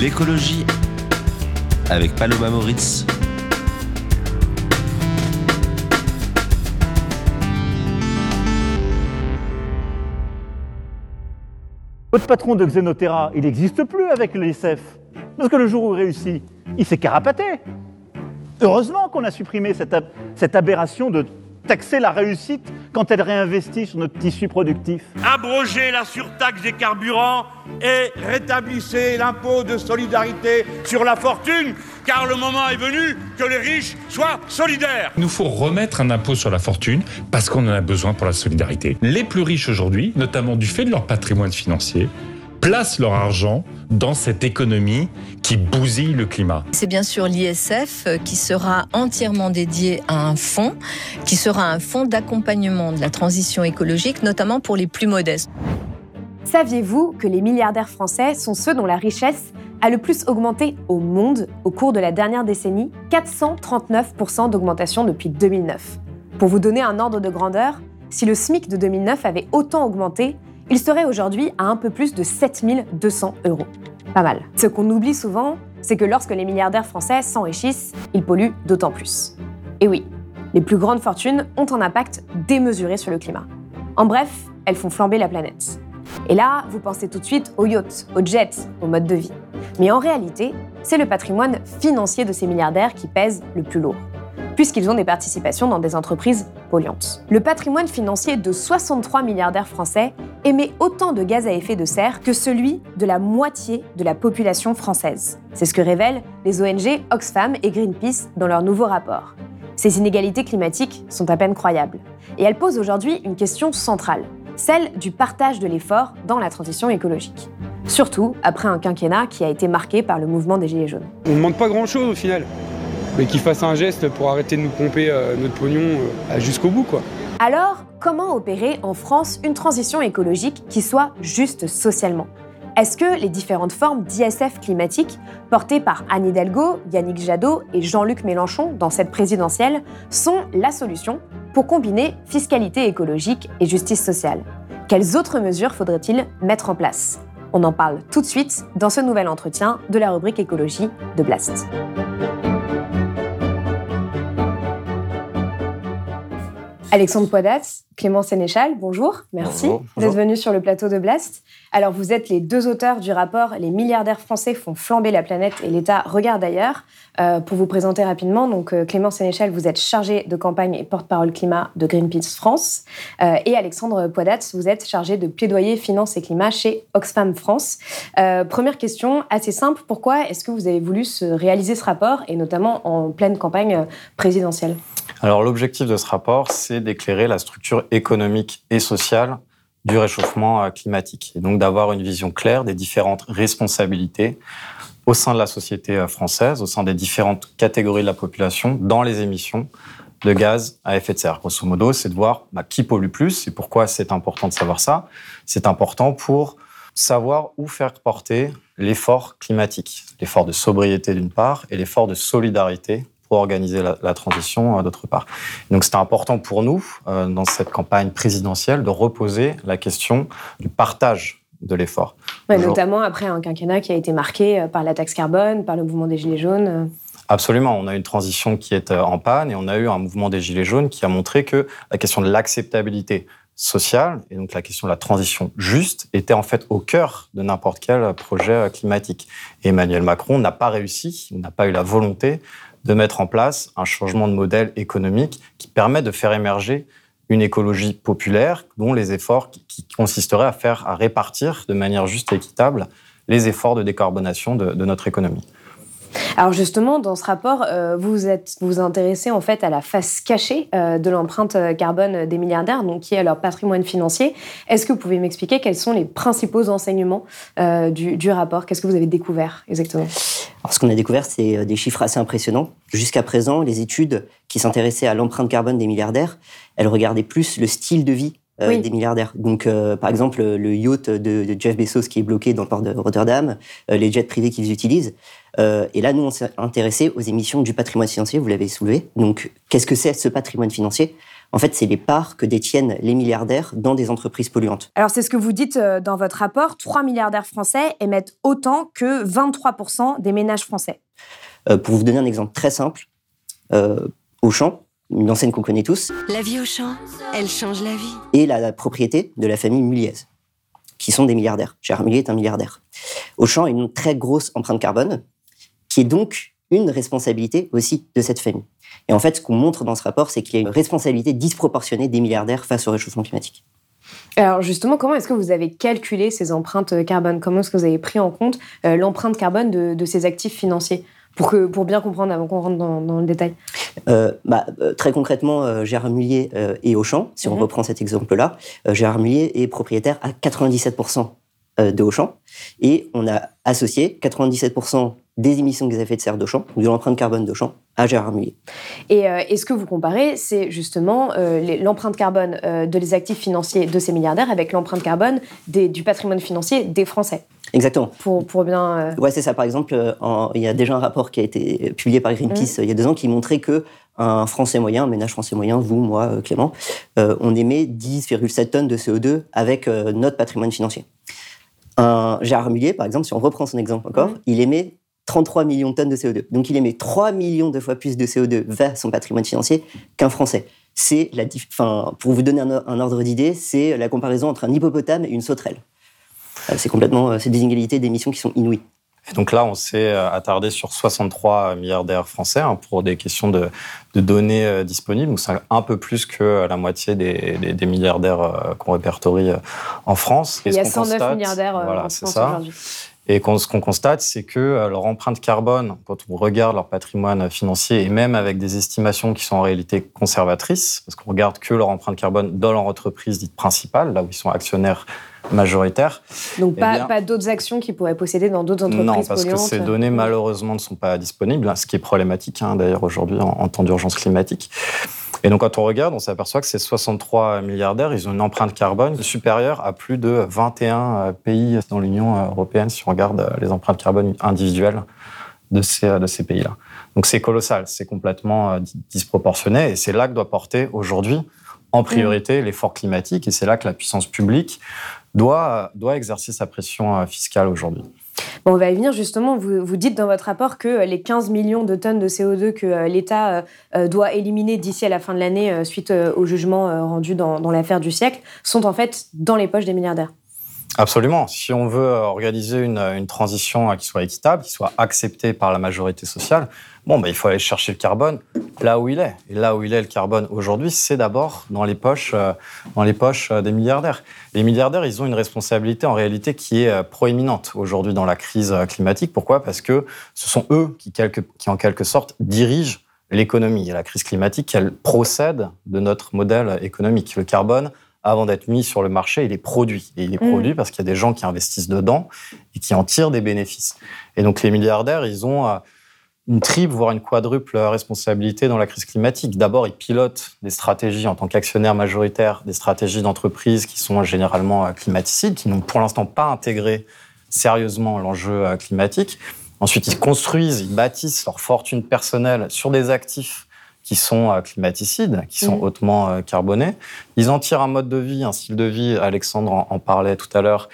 L'écologie avec Paloma Moritz. Votre patron de Xenoterra, il n'existe plus avec l'ISF. Parce que le jour où il réussit, il s'est carapaté. Heureusement qu'on a supprimé cette aberration de taxer la réussite quand elle réinvestit sur notre tissu productif. Abrogez la surtaxe des carburants et rétablissez l'impôt de solidarité sur la fortune, car le moment est venu que les riches soient solidaires. Il nous faut remettre un impôt sur la fortune parce qu'on en a besoin pour la solidarité. Les plus riches aujourd'hui, notamment du fait de leur patrimoine financier, placent leur argent dans cette économie qui bousille le climat. C'est bien sûr l'ISF euh, qui sera entièrement dédié à un fonds, qui sera un fonds d'accompagnement de la transition écologique, notamment pour les plus modestes. Saviez-vous que les milliardaires français sont ceux dont la richesse a le plus augmenté au monde au cours de la dernière décennie? 439% d'augmentation depuis 2009. Pour vous donner un ordre de grandeur, si le SMIC de 2009 avait autant augmenté, il serait aujourd'hui à un peu plus de 7200 euros. Pas mal. Ce qu'on oublie souvent, c'est que lorsque les milliardaires français s'enrichissent, ils polluent d'autant plus. Et oui, les plus grandes fortunes ont un impact démesuré sur le climat. En bref, elles font flamber la planète. Et là, vous pensez tout de suite aux yachts, aux jets, au mode de vie. Mais en réalité, c'est le patrimoine financier de ces milliardaires qui pèse le plus lourd puisqu'ils ont des participations dans des entreprises polluantes. Le patrimoine financier de 63 milliardaires français émet autant de gaz à effet de serre que celui de la moitié de la population française. C'est ce que révèlent les ONG Oxfam et Greenpeace dans leur nouveau rapport. Ces inégalités climatiques sont à peine croyables. Et elles posent aujourd'hui une question centrale, celle du partage de l'effort dans la transition écologique. Surtout après un quinquennat qui a été marqué par le mouvement des Gilets jaunes. On ne demande pas grand-chose au final mais qu'il fasse un geste pour arrêter de nous pomper euh, notre pognon euh, jusqu'au bout. quoi. Alors, comment opérer en France une transition écologique qui soit juste socialement? Est-ce que les différentes formes d'ISF climatique portées par Anne Hidalgo, Yannick Jadot et Jean-Luc Mélenchon dans cette présidentielle sont la solution pour combiner fiscalité écologique et justice sociale? Quelles autres mesures faudrait-il mettre en place? On en parle tout de suite dans ce nouvel entretien de la rubrique écologie de Blast. Alexandre Poidatz, Clément Sénéchal, bonjour, merci d'être venu sur le plateau de Blast. Alors vous êtes les deux auteurs du rapport Les milliardaires français font flamber la planète et l'État regarde ailleurs. Euh, pour vous présenter rapidement, donc euh, Clément Sénéchal, vous êtes chargé de campagne et porte-parole climat de Greenpeace France. Euh, et Alexandre Poidatz, vous êtes chargé de plaidoyer finance et climat chez Oxfam France. première question assez simple, pourquoi est-ce que vous avez voulu se réaliser ce rapport et notamment en pleine campagne présidentielle? Alors l'objectif de ce rapport, c'est d'éclairer la structure économique et sociale du réchauffement euh, climatique et donc d'avoir une vision claire des différentes responsabilités au sein de la société euh, française, au sein des différentes catégories de la population dans les émissions de gaz à effet de serre. Grosso modo, c'est de voir bah, qui pollue plus et pourquoi c'est important de savoir ça. C'est important pour savoir où faire porter l'effort climatique, l'effort de sobriété d'une part et l'effort de solidarité pour organiser la, transition euh, d'autre part. Donc c'était important pour nous, euh, dans cette campagne présidentielle, de reposer la question du partage de l'effort. notamment après un quinquennat qui a été marqué euh, par la taxe carbone, par le mouvement des Gilets jaunes. Absolument, on a une transition qui est en panne et on a eu un mouvement des Gilets jaunes qui a montré que la question de l'acceptabilité sociale et donc la question de la transition juste était en fait au cœur de n'importe quel projet climatique. Emmanuel Macron n'a pas réussi, n'a pas eu la volonté de mettre en place un changement de modèle économique qui permet de faire émerger une écologie populaire dont les efforts qui consisteraient à faire, à répartir de manière juste et équitable les efforts de décarbonation de, notre économie. Alors justement, dans ce rapport, euh, vous êtes vous intéressez en fait à la face cachée euh, de l'empreinte carbone des milliardaires, donc qui est leur patrimoine financier. Est-ce que vous pouvez m'expliquer quels sont les principaux enseignements euh, du, du, rapport? Qu'est-ce que vous avez découvert exactement? Alors, ce qu'on a découvert, c'est des chiffres assez impressionnants. Jusqu'à présent, les études qui s'intéressaient à l'empreinte carbone des milliardaires, elles regardaient plus le style de vie euh, des milliardaires. Donc, euh, par exemple, le yacht de, Jeff Bezos qui est bloqué dans le port de Rotterdam, euh, les jets privés qu'ils utilisent. et là, nous, on s'est intéressé aux émissions du patrimoine financier, vous l'avez soulevé. Donc, qu'est-ce que c'est ce patrimoine financier? En fait, c'est les parts que détiennent les milliardaires dans des entreprises polluantes. Alors, c'est ce que vous dites dans votre rapport. 3 milliardaires français émettent autant que 23% des ménages français. pour vous donner un exemple très simple, Auchan, une enseigne qu'on connaît tous. La vie au champ, elle change la vie. Et la, propriété de la famille Muliez, qui sont des milliardaires. Gérard Mulliez est un milliardaire. Auchan a une très grosse empreinte carbone, qui est donc une responsabilité aussi de cette famille. Et en fait, ce qu'on montre dans ce rapport, c'est qu'il y a une responsabilité disproportionnée des milliardaires face au réchauffement climatique. Alors justement, comment est-ce que vous avez calculé ces empreintes carbone? Comment est-ce que vous avez pris en compte euh, l'empreinte carbone de, de ces actifs financiers? Pour, que, pour bien comprendre avant qu'on rentre dans, le détail euh, bah, euh, Très concrètement, euh, Gérard Mullier est Auchan, si on mhm. reprend cet exemple-là. Gérard Mullier est propriétaire à 97% de Auchan. Et on a associé 97% des émissions de gaz à effet de serre d'Auchan, de l'empreinte carbone d'Auchan, à Gérard Mullier. Et, et, ce que vous comparez, c'est justement l'empreinte carbone de les actifs financiers de ces milliardaires avec l'empreinte carbone des, du patrimoine financier des Français? Exactement. Pour, pour bien. Euh, ouais, c'est ça. Par exemple, euh, il y a déjà un rapport qui a été publié par Greenpeace mmh. il y a deux ans qui montrait que un Français moyen, un ménage français moyen, vous, moi, euh, Clément, on émet 10,7 tonnes de CO2 avec notre patrimoine financier. Un Gérard Mullier, par exemple, si on reprend son exemple encore, mmh. il émet 33 millions de tonnes de CO2. Donc il émet 3 millions de fois plus de CO2 vers son patrimoine financier qu'un Français. C'est la, enfin, pour vous donner un, un ordre d'idée, c'est la comparaison entre un hippopotame et une sauterelle. Euh, c'est complètement, euh, c'est des inégalités d'émissions qui sont inouïes. Et donc là, on s'est euh, attardé sur 63 milliardaires français hein, pour des questions de, données disponibles. Donc c'est un peu plus que la moitié des, milliardaires qu'on répertorie en France. Et Il y a 109 milliardaires en France aujourd'hui. Et ce qu'on constate, c'est que leur empreinte carbone, quand on regarde leur patrimoine financier, et même avec des estimations qui sont en réalité conservatrices, parce qu'on regarde que leur empreinte carbone dans leur entreprise dite principale, là où ils sont actionnaires majoritaire. Donc eh pas, d'autres actions qu'ils pourraient posséder dans d'autres entreprises Non, parce que ces données malheureusement ne sont pas disponibles, ce qui est problématique hein, d'ailleurs aujourd'hui en, temps d'urgence climatique. Et donc quand on regarde, on s'aperçoit que ces 63 milliardaires, ils ont une empreinte carbone supérieure à plus de 21 euh, pays dans l'Union européenne si on regarde euh, les empreintes carbone individuelles de ces, euh, de ces pays-là. Donc c'est colossal, c'est complètement disproportionné et c'est là que doit porter aujourd'hui en priorité l'effort climatique et c'est là que la puissance publique doit, doit exercer sa pression euh, fiscale aujourd'hui. Bon, on va y venir justement. Vous, vous, dites dans votre rapport que euh, les 15 millions de tonnes de CO2 que euh, l'État doit éliminer d'ici à la fin de l'année suite au jugement rendu dans, l'affaire du siècle sont en fait dans les poches des milliardaires. Absolument. Si on veut organiser une, transition qui soit équitable, qui soit acceptée par la majorité sociale, bon, bah, il faut aller chercher le carbone là où il est. Et là où il est, le carbone aujourd'hui, c'est d'abord dans les poches, euh, dans les poches euh, des milliardaires. Les milliardaires, ils ont une responsabilité en réalité qui est euh, proéminente aujourd'hui dans la crise climatique. Pourquoi? Parce que ce sont eux qui, quelque, qui en quelque sorte, dirigent l'économie. Et la crise climatique, elle procède de notre modèle économique. Le carbone avant d'être mis sur le marché, il est produit. Et il est mm. produit parce qu'il y a des gens qui investissent dedans et qui en tirent des bénéfices. Et donc les milliardaires, ils ont euh, une triple, voire une quadruple responsabilité dans la crise climatique. D'abord, ils pilotent des stratégies en tant qu'actionnaires majoritaires, des stratégies d'entreprise qui sont généralement euh, climaticides, qui n'ont pour l'instant pas intégré sérieusement l'enjeu euh, climatique. Ensuite, ils construisent, ils bâtissent leur fortune personnelle sur des actifs qui sont euh, climaticides, qui sont mm. hautement carbonés. Ils en tirent un mode de vie, un style de vie, Alexandre en parlait tout à l'heure,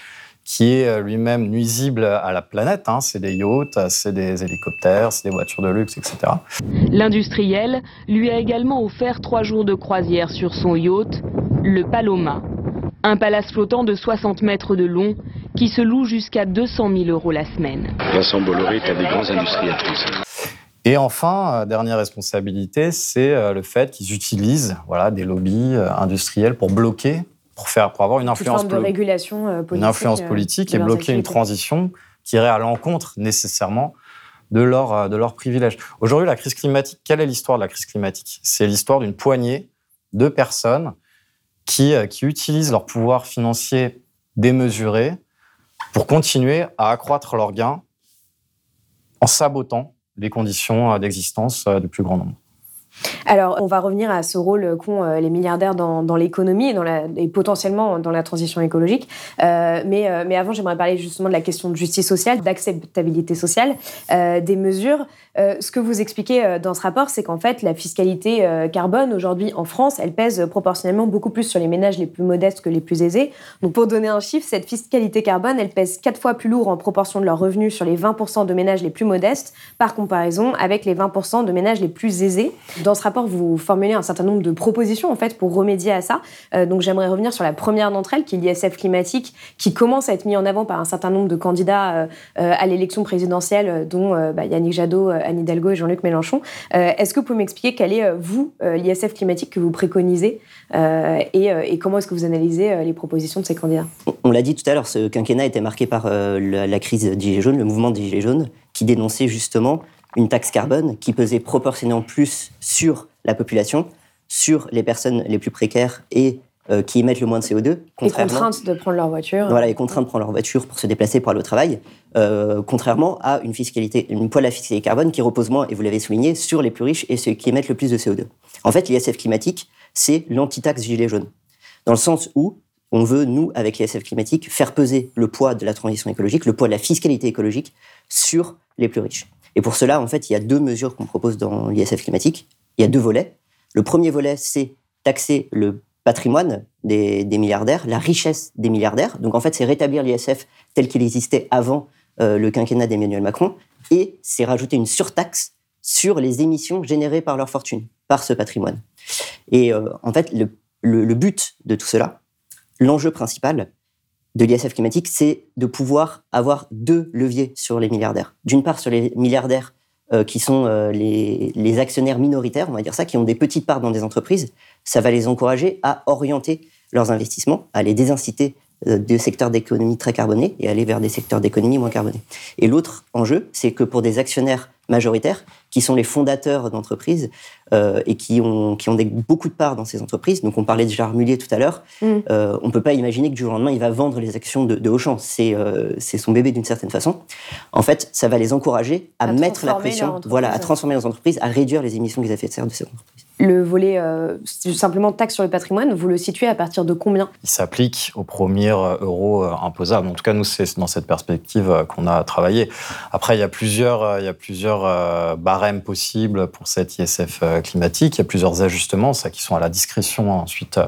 qui est euh, lui-même nuisible à la planète. Hein. C'est des yachts, c'est des hélicoptères, c'est des voitures de luxe, etc. L'industriel lui a également offert trois jours de croisière sur son yacht, le Paloma. Un palace flottant de 60 mètres de long qui se loue jusqu'à 200 000 euros la semaine. Vincent Bolloré est un des grands industriels français. Et enfin, euh, dernière responsabilité, c'est euh, le fait qu'ils utilisent voilà, des lobbies industriels pour bloquer, pour, faire, pour avoir une influence, de régulation politique, une influence politique et bloquer une transition qui irait à l'encontre nécessairement de leurs de leurs privilèges. Aujourd'hui, la crise climatique, quelle est l'histoire de la crise climatique? C'est l'histoire d'une poignée de personnes qui, qui utilisent leur pouvoir financier démesuré pour continuer à accroître leurs gains en sabotant les conditions d'existence du plus grand nombre. Alors, on va revenir à ce rôle qu'ont euh, les milliardaires dans, l'économie et, potentiellement dans la transition écologique. Euh, mais, euh, mais, avant, j'aimerais parler justement de la question de justice sociale, d'acceptabilité sociale, des mesures. ce que vous expliquez dans ce rapport, c'est qu'en fait, la fiscalité carbone aujourd'hui en France, elle pèse proportionnellement beaucoup plus sur les ménages les plus modestes que les plus aisés. Donc, pour donner un chiffre, cette fiscalité carbone, elle pèse quatre fois plus lourd en proportion de leurs revenus sur les 20% de ménages les plus modestes, par comparaison avec les 20% de ménages les plus aisés. Dans ce rapport, vous formulez un certain nombre de propositions en fait pour remédier à ça. Euh, donc j'aimerais revenir sur la première d'entre elles, qui est l'ISF climatique, qui commence à être mis en avant par un certain nombre de candidats euh, euh, à l'élection présidentielle, dont bah, Yannick Jadot, Anne Hidalgo et Jean-Luc Mélenchon. Est-ce que vous pouvez m'expliquer quel est, vous, l'ISF climatique que vous préconisez et, comment est-ce que vous analysez les propositions de ces candidats? On l'a dit tout à l'heure, ce quinquennat était marqué par la, la crise des Gilets jaunes, le mouvement des Gilets jaunes, qui dénonçait justement une taxe carbone qui pesait proportionnellement plus sur la population, sur les personnes les plus précaires et euh, qui émettent le moins de CO2. Et contraintes de prendre leur voiture. Voilà, et contraintes de prendre leur voiture pour se déplacer pour aller au travail, euh, contrairement à une fiscalité, une poêle à fiscalité carbone qui repose moins, et vous l'avez souligné, sur les plus riches et ceux qui émettent le plus de CO2. En fait, l'ISF climatique, c'est l'antitaxe gilet jaune. Dans le sens où on veut, nous, avec l'ISF climatique, faire peser le poids de la transition écologique, le poids de la fiscalité écologique sur les plus riches. Et pour cela, en fait, il y a deux mesures qu'on propose dans l'ISF climatique. Il y a deux volets. Le premier volet, c'est taxer le patrimoine des, milliardaires, la richesse des milliardaires. Donc en fait, c'est rétablir l'ISF tel qu'il existait avant euh, le quinquennat d'Emmanuel Macron, et c'est rajouter une surtaxe sur les émissions générées par leur fortune, par ce patrimoine. Et euh, en fait, le but de tout cela, l'enjeu principal, de l'ISF climatique, c'est de pouvoir avoir deux leviers sur les milliardaires. D'une part, sur les milliardaires euh, qui sont euh, les, les, actionnaires minoritaires, on va dire ça, qui ont des petites parts dans des entreprises, ça va les encourager à orienter leurs investissements, à les désinciter des secteurs d'économie très carbonés et aller vers des secteurs d'économie moins carbonés. Et l'autre enjeu, c'est que pour des actionnaires majoritaires, qui sont les fondateurs d'entreprises euh, et qui ont, qui ont des, beaucoup de parts dans ces entreprises. Donc, on parlait de Gérard Mullier tout à l'heure. Mm. Euh, on ne peut pas imaginer que du jour au lendemain, il va vendre les actions de, de Auchan. C'est euh, son bébé d'une certaine façon. En fait, ça va les encourager à, mettre la pression, voilà, à transformer leurs entreprises, à réduire les émissions qu'ils effets de serre de ces entreprises. Le volet euh, simplement taxe sur le patrimoine, vous le situez à partir de combien? Il s'applique au premier euro imposable. En tout cas, nous, c'est dans cette perspective qu'on a travaillé. Après, il y a plusieurs, il y a plusieurs barèmes possibles pour cette ISF climatique. Il y a plusieurs ajustements, ça qui sont à la discrétion ensuite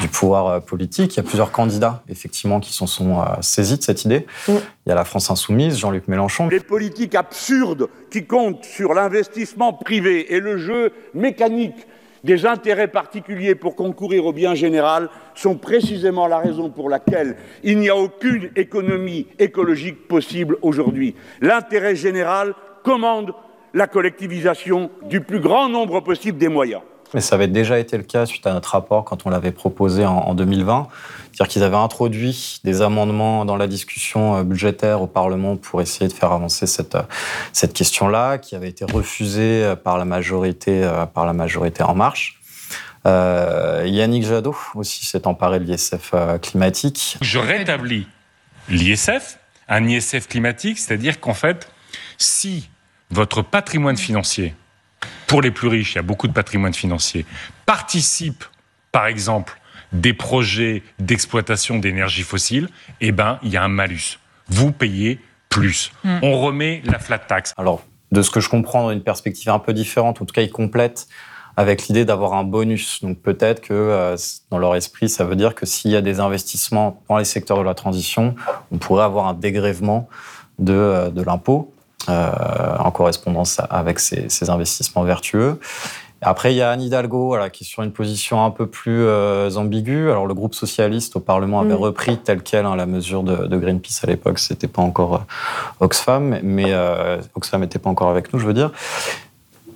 du, pouvoir politique. Il y a plusieurs candidats, effectivement, qui s'en sont saisis de cette idée. Mm. Il y a la France Insoumise, Jean-Luc Mélenchon. Les politiques absurdes qui comptent sur l'investissement privé et le jeu mécanique des intérêts particuliers pour concourir au bien général sont précisément la raison pour laquelle il n'y a aucune économie écologique possible aujourd'hui. L'intérêt général commande la collectivisation du plus grand nombre possible des moyens. Mais ça avait déjà été le cas suite à notre rapport quand on l'avait proposé en, 2020. C'est-à-dire qu'ils avaient introduit des amendements dans la discussion euh, budgétaire au Parlement pour essayer de faire avancer cette, euh, cette question-là, qui avait été refusée euh, par la majorité, par la majorité En Marche. Yannick Jadot aussi s'est emparé de l'ISF climatique. Je rétablis l'ISF, un ISF climatique, c'est-à-dire qu'en fait, si votre patrimoine financier pour les plus riches, il y a beaucoup de patrimoine financier, participe, par exemple, des projets d'exploitation d'énergie fossile, eh ben, il y a un malus. Vous payez plus. Hmm. On remet la flat tax. Alors, de ce que je comprends, dans une perspective un peu différente, en tout cas, ils complètent avec l'idée d'avoir un bonus. Donc peut-être que euh, dans leur esprit, ça veut dire que s'il y a des investissements dans les secteurs de la transition, on pourrait avoir un dégrèvement de, euh, de l'impôt. Euh, en correspondance avec ces, investissements vertueux. Après, il y a Anne Hidalgo, qui est sur une position un peu plus euh, ambiguë. Alors, le groupe socialiste au Parlement avait mm. repris telle quelle hein, la mesure de, Greenpeace à l'époque. C'était pas encore euh, Oxfam, mais Oxfam n'était pas encore avec nous, je veux dire.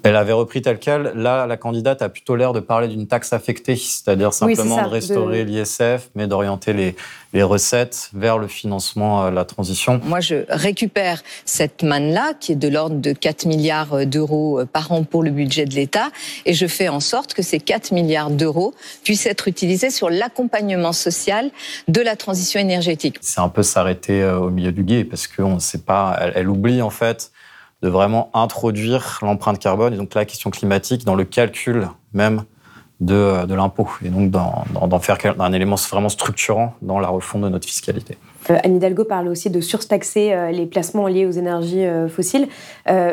Elle avait repris tel quel. Là, la candidate a plutôt l'air de parler d'une taxe affectée, c'est-à-dire simplement ça, de restaurer de- l'ISF, mais d'orienter les, les recettes vers le financement euh, de la transition. Moi, je récupère cette manne-là, qui est de l'ordre de 4 milliards d'euros euh, par an pour le budget de l'État, et je fais en sorte que ces 4 milliards d'euros puissent être utilisés sur l'accompagnement social de la transition énergétique. C'est un peu s'arrêter euh, au milieu du guet, parce qu'on ne sait pas, elle, elle oublie en fait de vraiment introduire l'empreinte carbone et donc la question climatique dans le calcul même de, euh, de l'impôt, et donc d'en faire un élément vraiment structurant dans la refonte de notre fiscalité. Euh, Anne Hidalgo parle aussi de surtaxer euh, les placements liés aux énergies fossiles.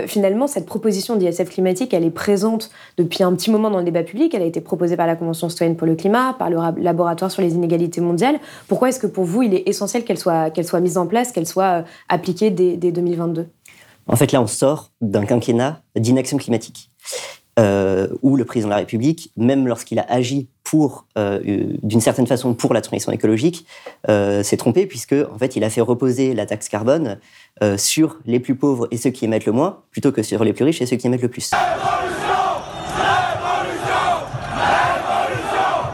Finalement, cette proposition d'ISF climatique, elle est présente depuis un petit moment dans le débat public. Elle a été proposée par la Convention citoyenne pour le climat, par le ra- laboratoire sur les inégalités mondiales. Pourquoi est-ce que pour vous, il est essentiel qu'elle soit, qu'elle soit mise en place, qu'elle soit appliquée dès, dès 2022 En fait, là, on sort d'un quinquennat d'inaction climatique, euh, où le président de la République, même lorsqu'il a agi pour, euh, d'une certaine façon, pour la transition écologique, euh, s'est trompé puisque, en fait, il a fait reposer la taxe carbone sur les plus pauvres et ceux qui émettent le moins, plutôt que sur les plus riches et ceux qui émettent le plus.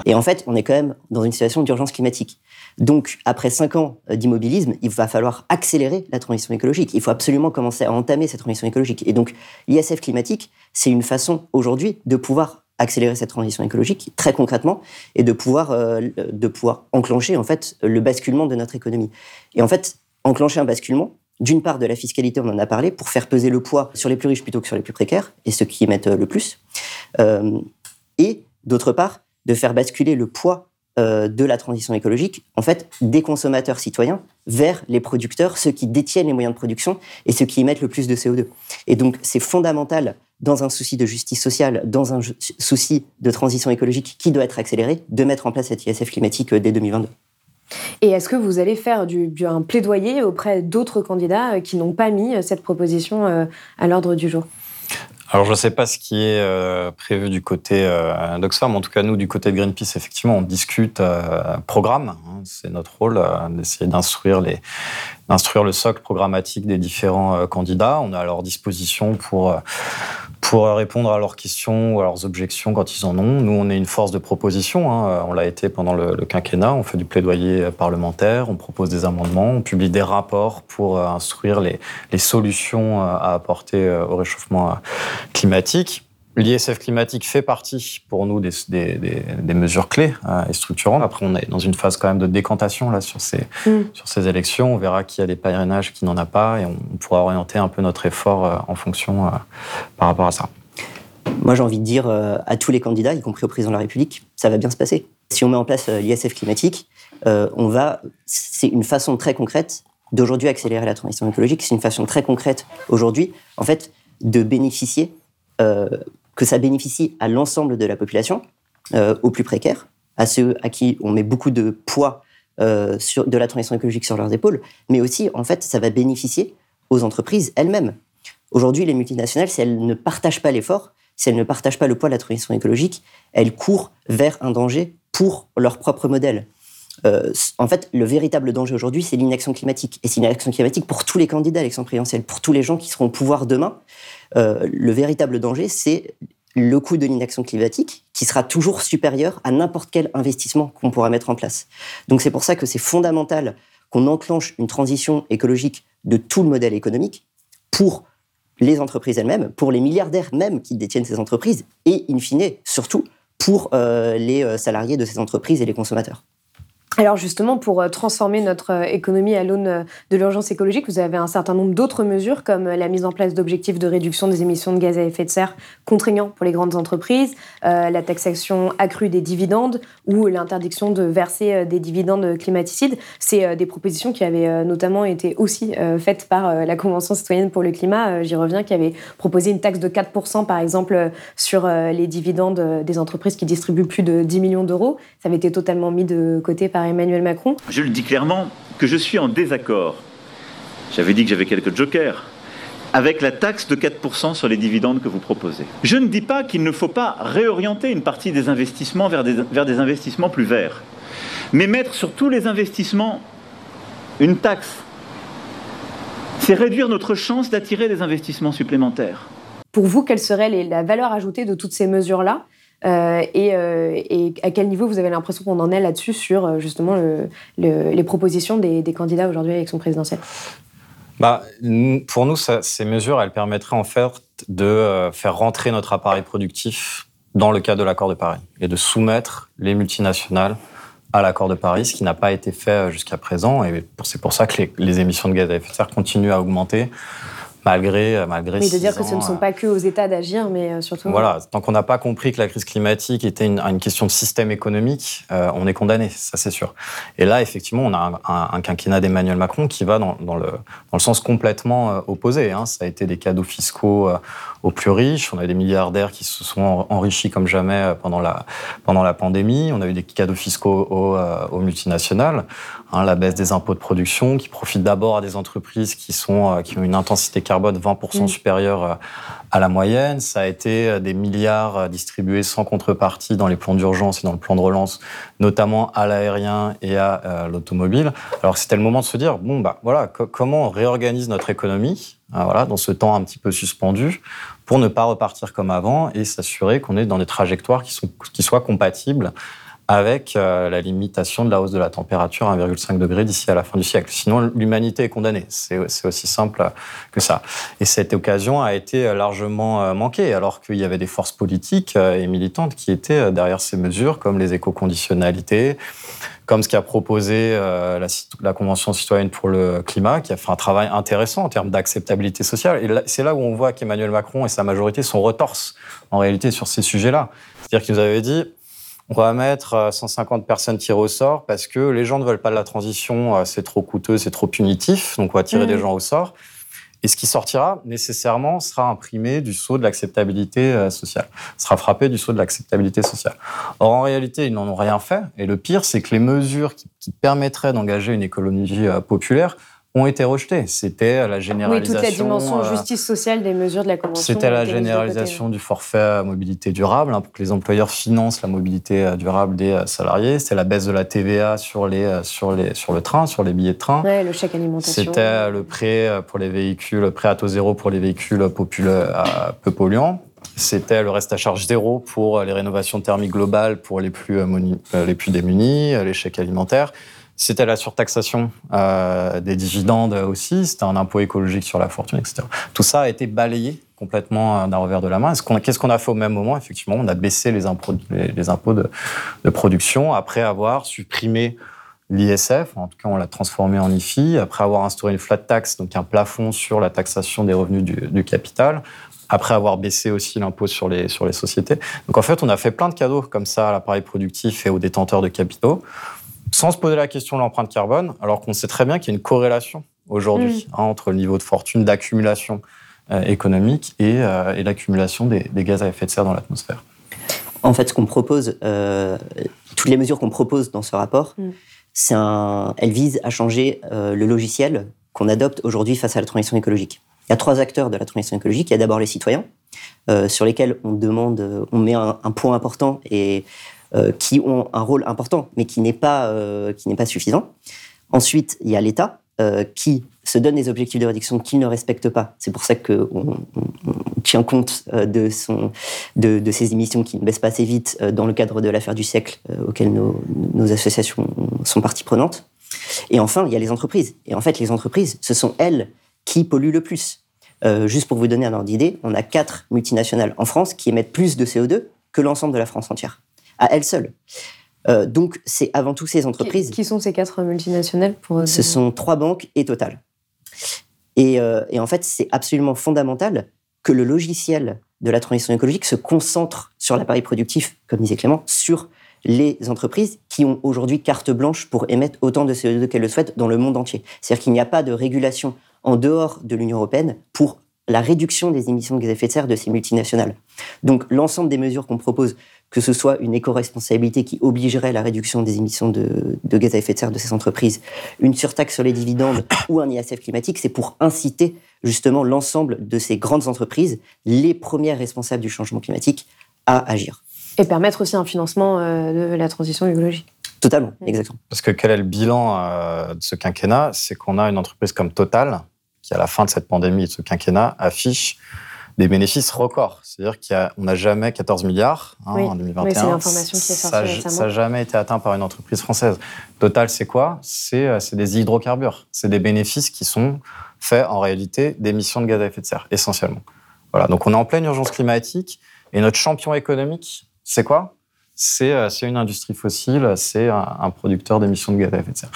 Et en fait, on est quand même dans une situation d'urgence climatique. Donc, après cinq ans euh, d'immobilisme, il va falloir accélérer la transition écologique. Il faut absolument commencer à entamer cette transition écologique. Et donc, l'ISF climatique, c'est une façon aujourd'hui de pouvoir accélérer cette transition écologique très concrètement et de pouvoir, euh, de pouvoir enclencher en fait le basculement de notre économie. Et en fait, enclencher un basculement, d'une part de la fiscalité, on en a parlé, pour faire peser le poids sur les plus riches plutôt que sur les plus précaires et ceux qui émettent euh, le plus. Et d'autre part, de faire basculer le poids euh, de la transition écologique, en fait, des consommateurs citoyens vers les producteurs, ceux qui détiennent les moyens de production et ceux qui émettent le plus de CO2. Et donc, c'est fondamental, dans un souci de justice sociale, dans un souci de transition écologique qui doit être accéléré, de mettre en place cette ISF climatique euh, dès 2022. Et est-ce que vous allez faire du, un plaidoyer auprès d'autres candidats euh, qui n'ont pas mis cette proposition à l'ordre du jour? Alors, je ne sais pas ce qui est euh, prévu du côté euh, d'Oxfam. En tout cas, nous, du côté de Greenpeace, effectivement, on discute euh, programme. hein. C'est notre rôle euh, d'essayer d'instruire les d'instruire le socle programmatique des différents euh, candidats. On est à leur disposition pour euh, pour répondre à leurs questions ou à leurs objections quand ils en ont. Nous, on est une force de proposition. hein. On l'a été pendant le, quinquennat. On fait du plaidoyer parlementaire, on propose des amendements, on publie des rapports pour euh, instruire les, solutions euh, à apporter euh, au réchauffement euh, climatique. L'ISF climatique fait partie pour nous des, des- des- des mesures clés euh, et structurantes. Après, on est dans une phase quand même de décantation là sur ces, Mm. sur ces élections. On verra qui a des parrainages, qui n'en a pas, et on, on pourra orienter un peu notre effort euh, en fonction euh, par rapport à ça. Moi, j'ai envie de dire euh, à tous les candidats, y compris au président de la République, ça va bien se passer. Si on met en place euh, l'ISF climatique, euh, on va. C'est une façon très concrète d'aujourd'hui accélérer la transition écologique. C'est une façon très concrète aujourd'hui, en fait, de bénéficier, euh, que ça bénéficie à l'ensemble de la population, euh, aux plus précaires, à ceux à qui on met beaucoup de poids euh, sur, de la transition écologique sur leurs épaules, mais aussi, en fait, ça va bénéficier aux entreprises elles-mêmes. Aujourd'hui, les multinationales, si elles ne partagent pas l'effort, si elles ne partagent pas le poids de la transition écologique, elles courent vers un danger pour leur propre modèle. Euh, en fait, le véritable danger aujourd'hui, c'est l'inaction climatique. Et c'est l'inaction climatique pour tous les candidats à l'élection présidentielle, pour tous les gens qui seront au pouvoir demain. Euh, le véritable danger, c'est le coût de l'inaction climatique qui sera toujours supérieur à n'importe quel investissement qu'on pourra mettre en place. Donc c'est pour ça que c'est fondamental qu'on enclenche une transition écologique de tout le modèle économique pour les entreprises elles-mêmes, pour les milliardaires même qui détiennent ces entreprises, et in fine, surtout, pour euh, les salariés de ces entreprises et les consommateurs. Alors justement, pour euh, transformer notre euh, économie à l'aune euh, de l'urgence écologique, vous avez un certain nombre d'autres mesures, comme la mise en place d'objectifs de réduction des émissions de gaz à effet de serre contraignants pour les grandes entreprises, la taxation accrue des dividendes ou l'interdiction de verser des dividendes climaticides. C'est des propositions qui avaient notamment été aussi faites par la Convention citoyenne pour le climat, j'y reviens, qui avait proposé une taxe de 4% par exemple sur les dividendes des entreprises qui distribuent plus de 10 millions d'euros. Ça avait été totalement mis de côté par Emmanuel Macron. Je le dis clairement que je suis en désaccord. J'avais dit que j'avais quelques jokers avec la taxe de 4% sur les dividendes que vous proposez. Je ne dis pas qu'il ne faut pas réorienter une partie des investissements vers des, vers des investissements plus verts, mais mettre sur tous les investissements une taxe, c'est réduire notre chance d'attirer des investissements supplémentaires. Pour vous, quelle serait la valeur ajoutée de toutes ces mesures-là? Euh, et, euh, et à quel niveau vous avez l'impression qu'on en est là-dessus sur euh, justement le- le- les propositions des, candidats aujourd'hui à l'élection présidentielle Bah, pour nous, ces mesures, elles permettraient en fait de faire rentrer notre appareil productif dans le cadre de l'accord de Paris et de soumettre les multinationales à l'accord de Paris, ce qui n'a pas été fait jusqu'à présent. Et c'est pour ça que les émissions de gaz à effet de serre continuent à augmenter malgré euh, malgré. Oui, de dire que ce ne sont euh, pas que aux États d'agir, mais euh, surtout. voilà, tant qu'on n'a pas compris que la crise climatique était une, une question de système économique, euh, on est condamné, ça c'est sûr. Et là, effectivement, on a un, un- un quinquennat d'Emmanuel Macron qui va dans, dans le, dans le sens complètement euh, opposé. hein. Ça a été des cadeaux fiscaux euh, aux plus riches, on a des milliardaires qui se sont en- enrichis comme jamais euh, pendant la, pendant la pandémie, on a eu des cadeaux fiscaux aux, euh, aux multinationales, hein, la baisse des impôts de production qui profitent d'abord à des entreprises qui, sont, euh, qui ont une intensité carbone 20% Mm. supérieure euh, à la moyenne. Ça a été euh, des milliards euh, distribués sans contrepartie dans les plans d'urgence et dans le plan de relance, notamment à l'aérien et à euh, l'automobile. Alors c'était le moment de se dire, bon, bah voilà, co- comment on réorganise notre économie hein, voilà, dans ce temps un petit peu suspendu pour ne pas repartir comme avant et s'assurer qu'on est dans des trajectoires qui, sont, qui soient compatibles avec euh, la limitation de la hausse de la température à 1,5 degré d'ici à la fin du siècle. Sinon, l'humanité est condamnée. C'est aussi simple que ça. Et cette occasion a été largement euh, manquée, alors qu'il y avait des forces politiques euh, et militantes qui étaient euh, derrière ces mesures, comme les éco-conditionnalités, comme ce qu'a proposé euh, la, la Convention citoyenne pour le climat, qui a fait un travail intéressant en termes d'acceptabilité sociale. Et c'est là où on voit qu'Emmanuel Macron et sa majorité sont retorses, en réalité, sur ces sujets-là. C'est-à-dire qu'ils avaient dit, on va mettre euh, 150 personnes tirées au sort parce que les gens ne veulent pas de la transition, euh, c'est trop coûteux, c'est trop punitif, donc on va tirer des gens au sort. Et ce qui sortira nécessairement sera imprimé du sceau de l'acceptabilité euh, sociale, sera frappé du sceau de l'acceptabilité sociale. Or, en réalité, ils n'en ont rien fait. Et le pire, c'est que les mesures qui, qui permettraient d'engager une économie euh, populaire ont été rejetées. C'était la Oui, généralisation. toute la dimension euh, justice sociale des mesures de la Convention. c'était la généralisation du forfait à mobilité durable hein, pour que les employeurs financent la mobilité euh, durable des euh, salariés. C'était la baisse de la TVA sur, les, sur, les, sur le train, sur les billets de train. Ouais, le chèque alimentation. C'était le prêt pour les véhicules, le prêt à taux zéro pour les véhicules peu polluants. C'était le reste à charge zéro pour les rénovations thermiques globales pour les plus, les plus démunis, les chèques alimentaires. C'était la surtaxation euh, des dividendes aussi. C'était un impôt écologique sur la fortune, etc. Tout ça a été balayé complètement euh, d'un revers de la main. Qu'est-ce qu'on a fait au même moment? Effectivement, on a baissé les impôts, de, production après avoir supprimé l'ISF, en tout cas on l'a transformé en IFI, après avoir instauré une flat tax, donc un plafond sur la taxation des revenus du, capital, après avoir baissé aussi l'impôt sur les sociétés. Donc en fait, on a fait plein de cadeaux comme ça à l'appareil productif et aux détenteurs de capitaux, sans se poser la question de l'empreinte carbone, alors qu'on sait très bien qu'il y a une corrélation aujourd'hui hein, entre le niveau de fortune d'accumulation euh, économique et, euh, et l'accumulation des, des gaz à effet de serre dans l'atmosphère. En fait, ce qu'on propose, euh, toutes les mesures qu'on propose dans ce rapport, Mm. c'est un, elles visent à changer euh, le logiciel qu'on adopte aujourd'hui face à la transition écologique. Il y a trois acteurs de la transition écologique. Il y a d'abord les citoyens, euh, sur lesquels on demande, on met un, un point important et qui ont un rôle important, mais qui n'est pas, euh, qui pas suffisant. Ensuite, il y a l'État euh, qui se donne des objectifs de réduction qu'il ne respecte pas. C'est pour ça qu'on on, on tient compte euh, de, son, de, de ces émissions qui ne baissent pas assez vite euh, dans le cadre de l'affaire du siècle euh, auquel nos, associations sont partie prenante. Et enfin, il y a les entreprises. Et en fait, les entreprises, ce sont elles qui polluent le plus. Euh, juste pour vous donner un ordre d'idée, on a quatre multinationales en France qui émettent plus de CO2 que l'ensemble de la France entière, à elles seules. Euh, donc, c'est avant tout ces entreprises. Qui sont ces quatre multinationales pour... Ce sont trois banques et Total. Et, euh, et en fait, c'est absolument fondamental que le logiciel de la transition écologique se concentre sur l'appareil productif, comme disait Clément, sur les entreprises qui ont aujourd'hui carte blanche pour émettre autant de CO2 qu'elles le souhaitent dans le monde entier. C'est-à-dire qu'il n'y a pas de régulation en dehors de l'Union européenne pour la réduction des émissions de gaz à effet de serre de ces multinationales. Donc l'ensemble des mesures qu'on propose, que ce soit une éco-responsabilité qui obligerait la réduction des émissions de, de, gaz à effet de serre de ces entreprises, une surtaxe sur les dividendes ou un ISF climatique, c'est pour inciter justement l'ensemble de ces grandes entreprises, les premières responsables du changement climatique, à agir. Et permettre aussi un financement euh, de la transition écologique. Totalement, exactement. Parce que quel est le bilan euh, de ce quinquennat? C'est qu'on a une entreprise comme Total, qui à la fin de cette pandémie et de ce quinquennat affiche des bénéfices records. C'est-à-dire qu'on n'a jamais 14 milliards hein, en 2021. Oui, c'est l'information qui est sortie ça, Ça n'a jamais été atteint par une entreprise française. Total, c'est quoi? C'est des hydrocarbures. C'est des bénéfices qui sont faits en réalité d'émissions de gaz à effet de serre, essentiellement. Voilà, donc on est en pleine urgence climatique et notre champion économique, c'est quoi? C'est une industrie fossile, c'est un, producteur d'émissions de gaz à effet de serre.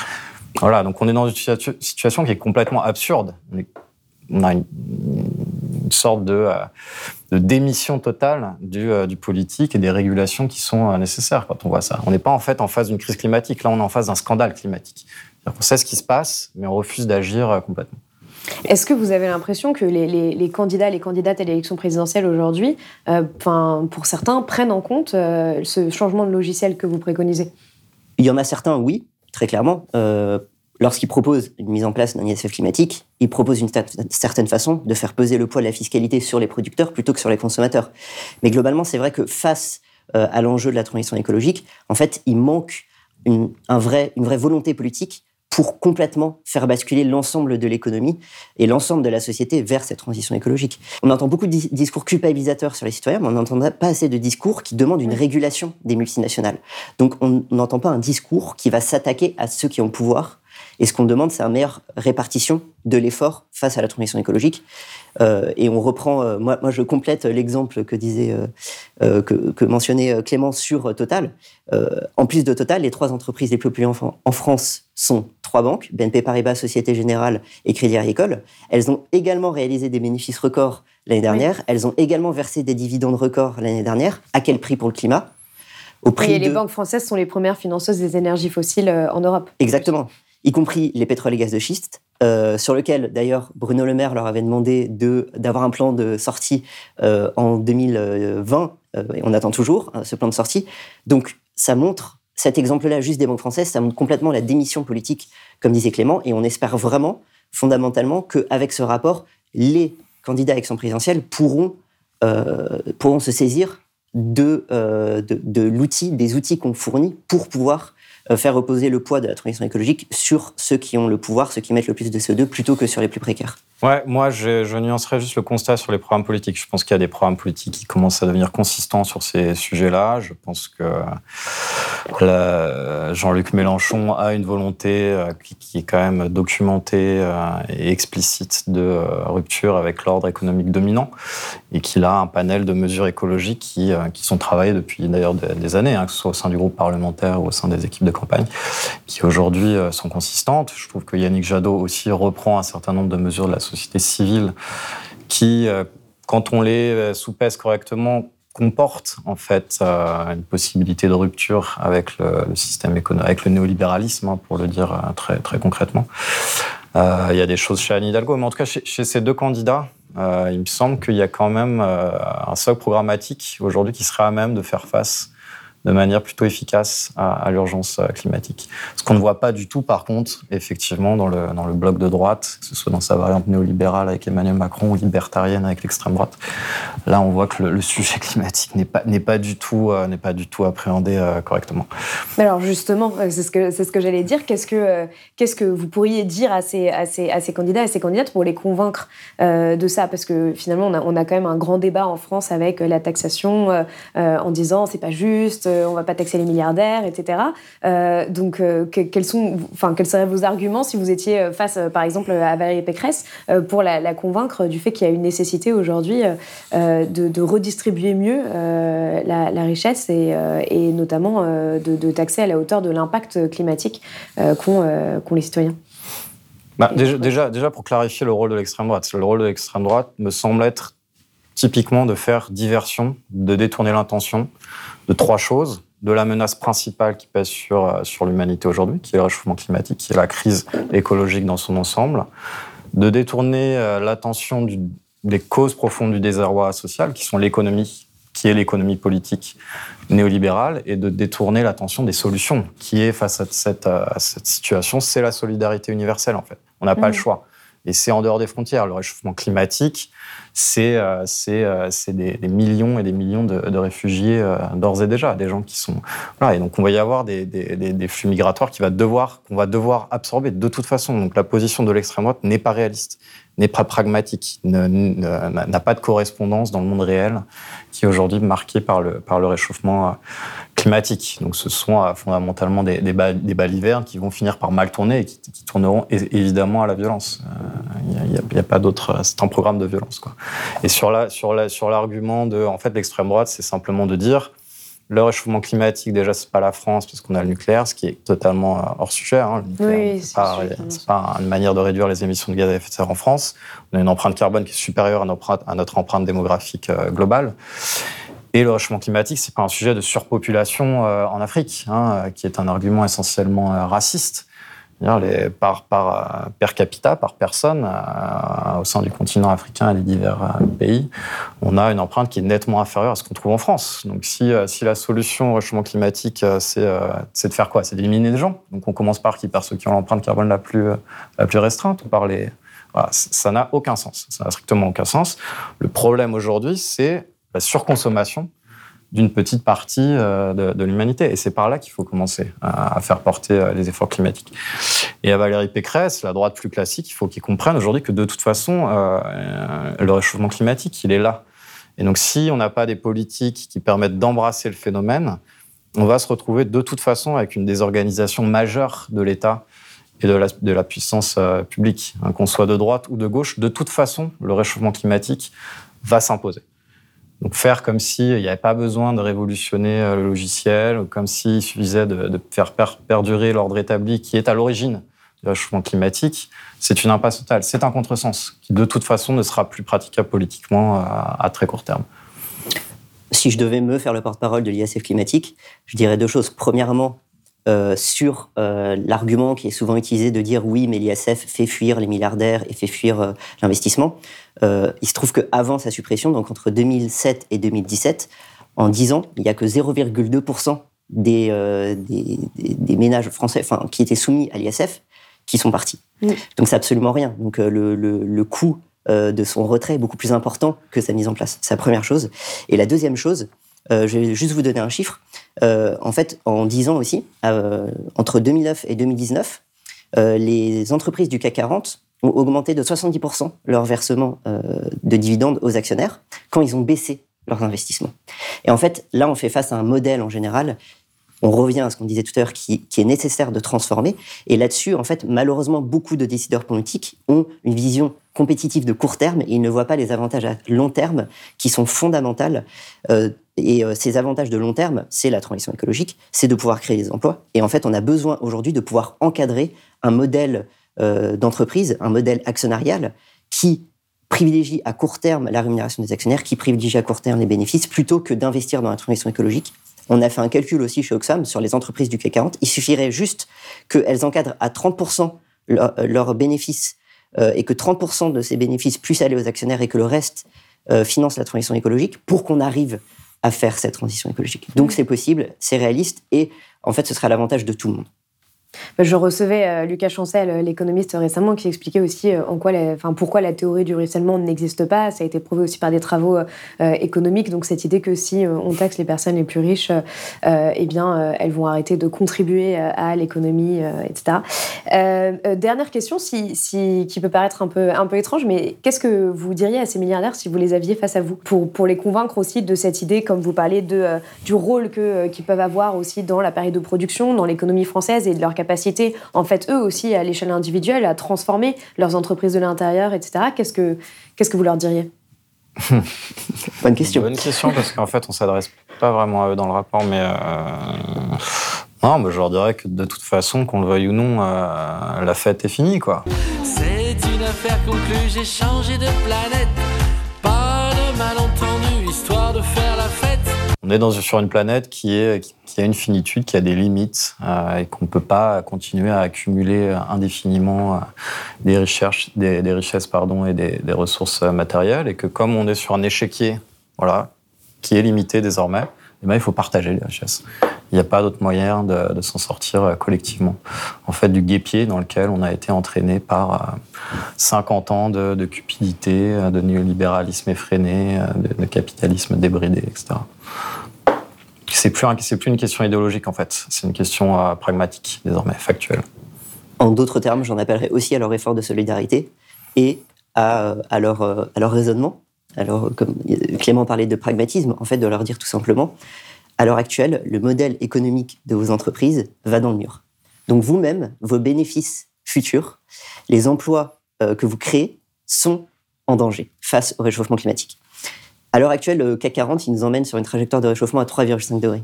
Voilà, donc on est dans une situation qui est complètement absurde. On a une, sorte de, euh, de, démission totale du, euh, du, politique et des régulations qui sont euh, nécessaires quand on voit ça. On n'est pas en fait en face d'une crise climatique, là on est en face d'un scandale climatique. On sait ce qui se passe, mais on refuse d'agir complètement. Est-ce que vous avez l'impression que les, les, les, candidats, les candidates à l'élection présidentielle aujourd'hui, pour certains, prennent en compte ce changement de logiciel que vous préconisez? Il y en a certains, oui très clairement, euh, lorsqu'il propose une mise en place d'un ISF climatique, il propose une certaine façon de faire peser le poids de la fiscalité sur les producteurs plutôt que sur les consommateurs. Mais globalement, c'est vrai que face euh, à l'enjeu de la transition écologique, en fait, il manque une, un vrai, une vraie volonté politique pour complètement faire basculer l'ensemble de l'économie et l'ensemble de la société vers cette transition écologique. On entend beaucoup de discours culpabilisateurs sur les citoyens, mais on n'entend pas assez de discours qui demandent une régulation des multinationales. Donc on n'entend pas un discours qui va s'attaquer à ceux qui ont le pouvoir. Et ce qu'on demande, c'est une meilleure répartition de l'effort face à la transition écologique. Euh, et on reprend, euh, moi, moi je complète l'exemple que disait, euh, que, que, mentionnait Clément sur Total. en plus de Total, les trois entreprises les plus populaires en France sont trois banques, BNP Paribas, Société Générale et Crédit Agricole. Elles ont également réalisé des bénéfices records l'année dernière. Elles ont également versé des dividendes records l'année dernière. À quel prix pour le climat? Au prix et les banques françaises sont les premières financeuses des énergies fossiles en Europe. Exactement y compris les pétroles et gaz de schiste, euh, sur lequel d'ailleurs Bruno Le Maire leur avait demandé d'avoir un plan de sortie euh, en 2020, euh, et on attend toujours ce plan de sortie. Donc ça montre, cet exemple-là juste des banques françaises, ça montre complètement la démission politique, comme disait Clément, et on espère vraiment, fondamentalement, qu'avec ce rapport, les candidats à l'élection présidentielle pourront, pourront se saisir de, de, de l'outil, des outils qu'on fournit pour pouvoir faire reposer le poids de la transition écologique sur ceux qui ont le pouvoir, ceux qui mettent le plus de CO2, plutôt que sur les plus précaires. Ouais, moi, je, je nuancerais juste le constat sur les programmes politiques. Je pense qu'il y a des programmes politiques qui commencent à devenir consistants sur ces sujets-là. Je pense que Jean-Luc Mélenchon a une volonté euh, qui, est quand même documentée euh, et explicite de rupture avec l'ordre économique dominant et qu'il a un panel de mesures écologiques qui, sont travaillées depuis d'ailleurs des, années, hein, que ce soit au sein du groupe parlementaire ou au sein des équipes de campagne, qui aujourd'hui euh, sont consistantes. Je trouve que Yannick Jadot aussi reprend un certain nombre de mesures de la société civile qui, euh, quand on les euh, soupèse correctement, comportent en fait une possibilité de rupture avec le, système économique, avec le néolibéralisme, hein, pour le dire très, très concrètement. il y a des choses chez Anne Hidalgo, mais en tout cas chez ces deux candidats, il me semble qu'il y a quand même un socle programmatique aujourd'hui qui serait à même de faire face de manière plutôt efficace à, l'urgence euh, climatique. Ce qu'on ne voit pas du tout, par contre, effectivement, dans le, dans le bloc de droite, que ce soit dans sa variante néolibérale avec Emmanuel Macron ou libertarienne avec l'extrême droite, là, on voit que le, sujet climatique n'est pas, pas, du tout, euh, pas du tout appréhendé euh, correctement. Mais alors, justement, c'est ce que, ce que j'allais dire. Qu'est-ce que, qu'est-ce que vous pourriez dire à ces, à, ces, à ces candidats, à ces candidates pour les convaincre de ça? Parce que finalement, on a, on a, quand même un grand débat en France avec la taxation en disant c'est pas juste, on va pas taxer les milliardaires, etc. Euh, donc, euh, quels, sont, enfin, quels seraient vos arguments si vous étiez euh, face, par exemple, à Valérie Pécresse pour la, convaincre du fait qu'il y a une nécessité aujourd'hui de, redistribuer mieux la, richesse et, notamment de, taxer à la hauteur de l'impact climatique qu'ont les citoyens. Bah, déjà, déjà, déjà, pour clarifier le rôle de l'extrême droite, le rôle de l'extrême droite me semble être typiquement de faire diversion, de détourner l'intention de trois choses. De la menace principale qui pèse sur, euh, sur l'humanité aujourd'hui, qui est le réchauffement climatique, qui est la crise écologique dans son ensemble. De détourner euh, l'attention des causes profondes du désarroi social, qui sont l'économie, qui est l'économie politique néolibérale, et de détourner l'attention des solutions, qui est face à cette, à cette situation, c'est la solidarité universelle en fait. On n'a pas le mmh. choix. Et c'est en dehors des frontières. Le réchauffement climatique, c'est euh, euh, des, millions et des millions de, réfugiés euh, d'ores et déjà, des gens qui sont voilà. Et donc on va y avoir des, des, flux migratoires qui va devoir qu'on va devoir absorber de toute façon. Donc la position de l'extrême droite n'est pas réaliste n'est pas pragmatique, n'a pas de correspondance dans le monde réel qui est aujourd'hui marqué par le, par le réchauffement euh. Donc ce sont euh, fondamentalement des, des, balivernes qui vont finir par mal tourner et qui, tourneront évidemment à la violence. Il euh, n'y a, pas d'autre... C'est un programme de violence. Quoi. Et sur l'argument sur la, sur de... En fait, l'extrême droite, c'est simplement de dire le réchauffement climatique, déjà, c'est pas la France parce qu'on a le nucléaire, ce qui est totalement euh, hors sujet. Hein, oui, c'est pas, pas, une manière de réduire les émissions de gaz à effet de serre en France. On a une empreinte carbone qui est supérieure à notre, empreinte démographique euh, globale. Et le réchauffement climatique, c'est pas un sujet de surpopulation euh, en Afrique, hein, qui est un argument essentiellement raciste les, par, par euh, per capita, par personne, euh, au sein du continent africain et des divers euh, pays, on a une empreinte qui est nettement inférieure à ce qu'on trouve en France. Donc si, si la solution au réchauffement climatique, c'est de faire quoi? C'est d'éliminer des gens. Donc on commence par qui? Par ceux qui ont l'empreinte carbone la plus, la plus restreinte ou par les... Voilà, ça n'a aucun sens. Ça n'a strictement aucun sens. Le problème aujourd'hui, c'est la surconsommation d'une petite partie euh, de, l'humanité. Et c'est par là qu'il faut commencer à, faire porter euh, les efforts climatiques. Et à Valérie Pécresse, la droite plus classique, il faut qu'ils comprennent aujourd'hui que de toute façon, euh, le réchauffement climatique, il est là. Et donc, si on n'a pas des politiques qui permettent d'embrasser le phénomène, on va se retrouver de toute façon avec une désorganisation majeure de l'État et de la, puissance publique. Hein, qu'on soit de droite ou de gauche, de toute façon, le réchauffement climatique va s'imposer. Donc faire comme s'il n'y avait pas besoin de révolutionner euh, le logiciel, ou comme s'il suffisait de, faire perdurer l'ordre établi qui est à l'origine du réchauffement climatique, c'est une impasse totale. C'est un contresens qui, de toute façon, ne sera plus praticable politiquement à, très court terme. Si je devais me faire le porte-parole de l'ISF climatique, je dirais deux choses. Premièrement, euh, sur euh, l'argument qui est souvent utilisé de dire oui, mais l'ISF fait fuir les milliardaires et fait fuir euh, l'investissement. il se trouve qu'avant sa suppression, donc entre 2007 et 2017, en 10 ans, il n'y a que 0,2% des, des, des, ménages français enfin, qui étaient soumis à l'ISF qui sont partis. Donc c'est absolument rien. Donc le, le, le coût de son retrait est beaucoup plus important que sa mise en place. C'est la première chose. Et la deuxième chose, je vais juste vous donner un chiffre. Euh, en fait, en 10 ans aussi, euh, entre 2009 et 2019, euh, les entreprises du CAC 40 ont augmenté de 70% leur versement de dividendes aux actionnaires quand ils ont baissé leurs investissements. Et en fait, là, on fait face à un modèle en général on revient à ce qu'on disait tout à l'heure, qui, est nécessaire de transformer. Et là-dessus, en fait, malheureusement, beaucoup de décideurs politiques ont une vision compétitive de court terme et ils ne voient pas les avantages à long terme qui sont fondamentaux. Et euh, ces avantages de long terme, c'est la transition écologique, c'est de pouvoir créer des emplois. Et en fait, on a besoin aujourd'hui de pouvoir encadrer un modèle euh, d'entreprise, un modèle actionnarial qui privilégie à court terme la rémunération des actionnaires, qui privilégie à court terme les bénéfices, plutôt que d'investir dans la transition écologique on a fait un calcul aussi chez Oxfam sur les entreprises du CAC 40. Il suffirait juste qu'elles encadrent à 30% leurs bénéfices euh, et que 30% de ces bénéfices puissent aller aux actionnaires et que le reste euh, finance la transition écologique pour qu'on arrive à faire cette transition écologique. Donc c'est possible, c'est réaliste et en fait ce sera l'avantage de tout le monde. Bah, je recevais euh, Lucas Chancel, euh, l'économiste récemment, qui expliquait aussi euh, en quoi enfin, pourquoi la théorie du ruissellement n'existe pas. Ça a été prouvé aussi par des travaux économiques. Donc cette idée que si on taxe les personnes les plus riches, eh bien, elles vont arrêter de contribuer à l'économie, etc. dernière question, qui peut paraître un peu, un peu étrange, mais qu'est-ce que vous diriez à ces milliardaires si vous les aviez face à vous pour, pour les convaincre aussi de cette idée, comme vous parlez, du rôle qu'ils peuvent avoir aussi dans la période de production, dans l'économie française et de leur capacité, en fait, eux aussi, à l'échelle individuelle, à transformer leurs entreprises de l'intérieur, etc. Qu'est-ce que, qu'est-ce que vous leur diriez? Bonne question. Bonne question, parce qu'en fait, on s'adresse pas vraiment à eux dans le rapport, mais... Euh... Non, mais je leur dirais que de toute façon, qu'on le veuille ou non, euh, la fête est finie, quoi. C'est une affaire conclue, j'ai changé de planète. Pas de malentendu, histoire de faire la fête. On est dans, sur une planète qui, a une finitude, qui a des limites, euh, et qu'on ne peut pas continuer à accumuler indéfiniment euh, des, richesses, des, richesses pardon, et des, ressources matérielles, et que comme on est sur un échiquier qui est limité désormais, eh ben, il faut partager les richesses. Il n'y a pas d'autre moyen de, s'en sortir euh, collectivement. En fait, du guépier dans lequel on a été entraîné par 50 ans de, cupidité, de néolibéralisme effréné, de, capitalisme débridé, etc. C'est plus, plus une question idéologique en fait, c'est une question pragmatique désormais, factuelle. En d'autres termes, j'en appellerai aussi à leur effort de solidarité et à leur raisonnement. Alors, comme Clément parlait de pragmatisme, en fait, de leur dire tout simplement, à l'heure actuelle, le modèle économique de vos entreprises va dans le mur. Donc vous-même, vos bénéfices futurs, les emplois euh, que vous créez sont en danger face au réchauffement climatique. À l'heure actuelle, le CAC 40, il nous emmène sur une trajectoire de réchauffement à 3,5 degrés.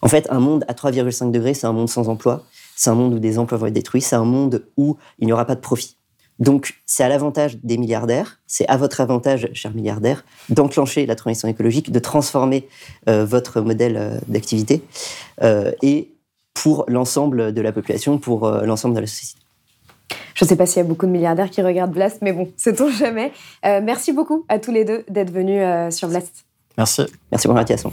En fait, un monde à 3,5 degrés, c'est un monde sans emploi, c'est un monde où des emplois vont être détruits, c'est un monde où il n'y aura pas de profit. Donc, c'est à l'avantage des milliardaires, c'est à votre avantage, chers milliardaires, d'enclencher la transition écologique, de transformer euh, votre modèle euh, d'activité, euh, et pour l'ensemble de la population, pour l'ensemble de la société. Je ne sais pas s'il y a beaucoup de milliardaires qui regardent Blast, mais bon, sait-on jamais. merci beaucoup à tous les deux d'être venus sur Blast. Merci. Merci pour l'invitation.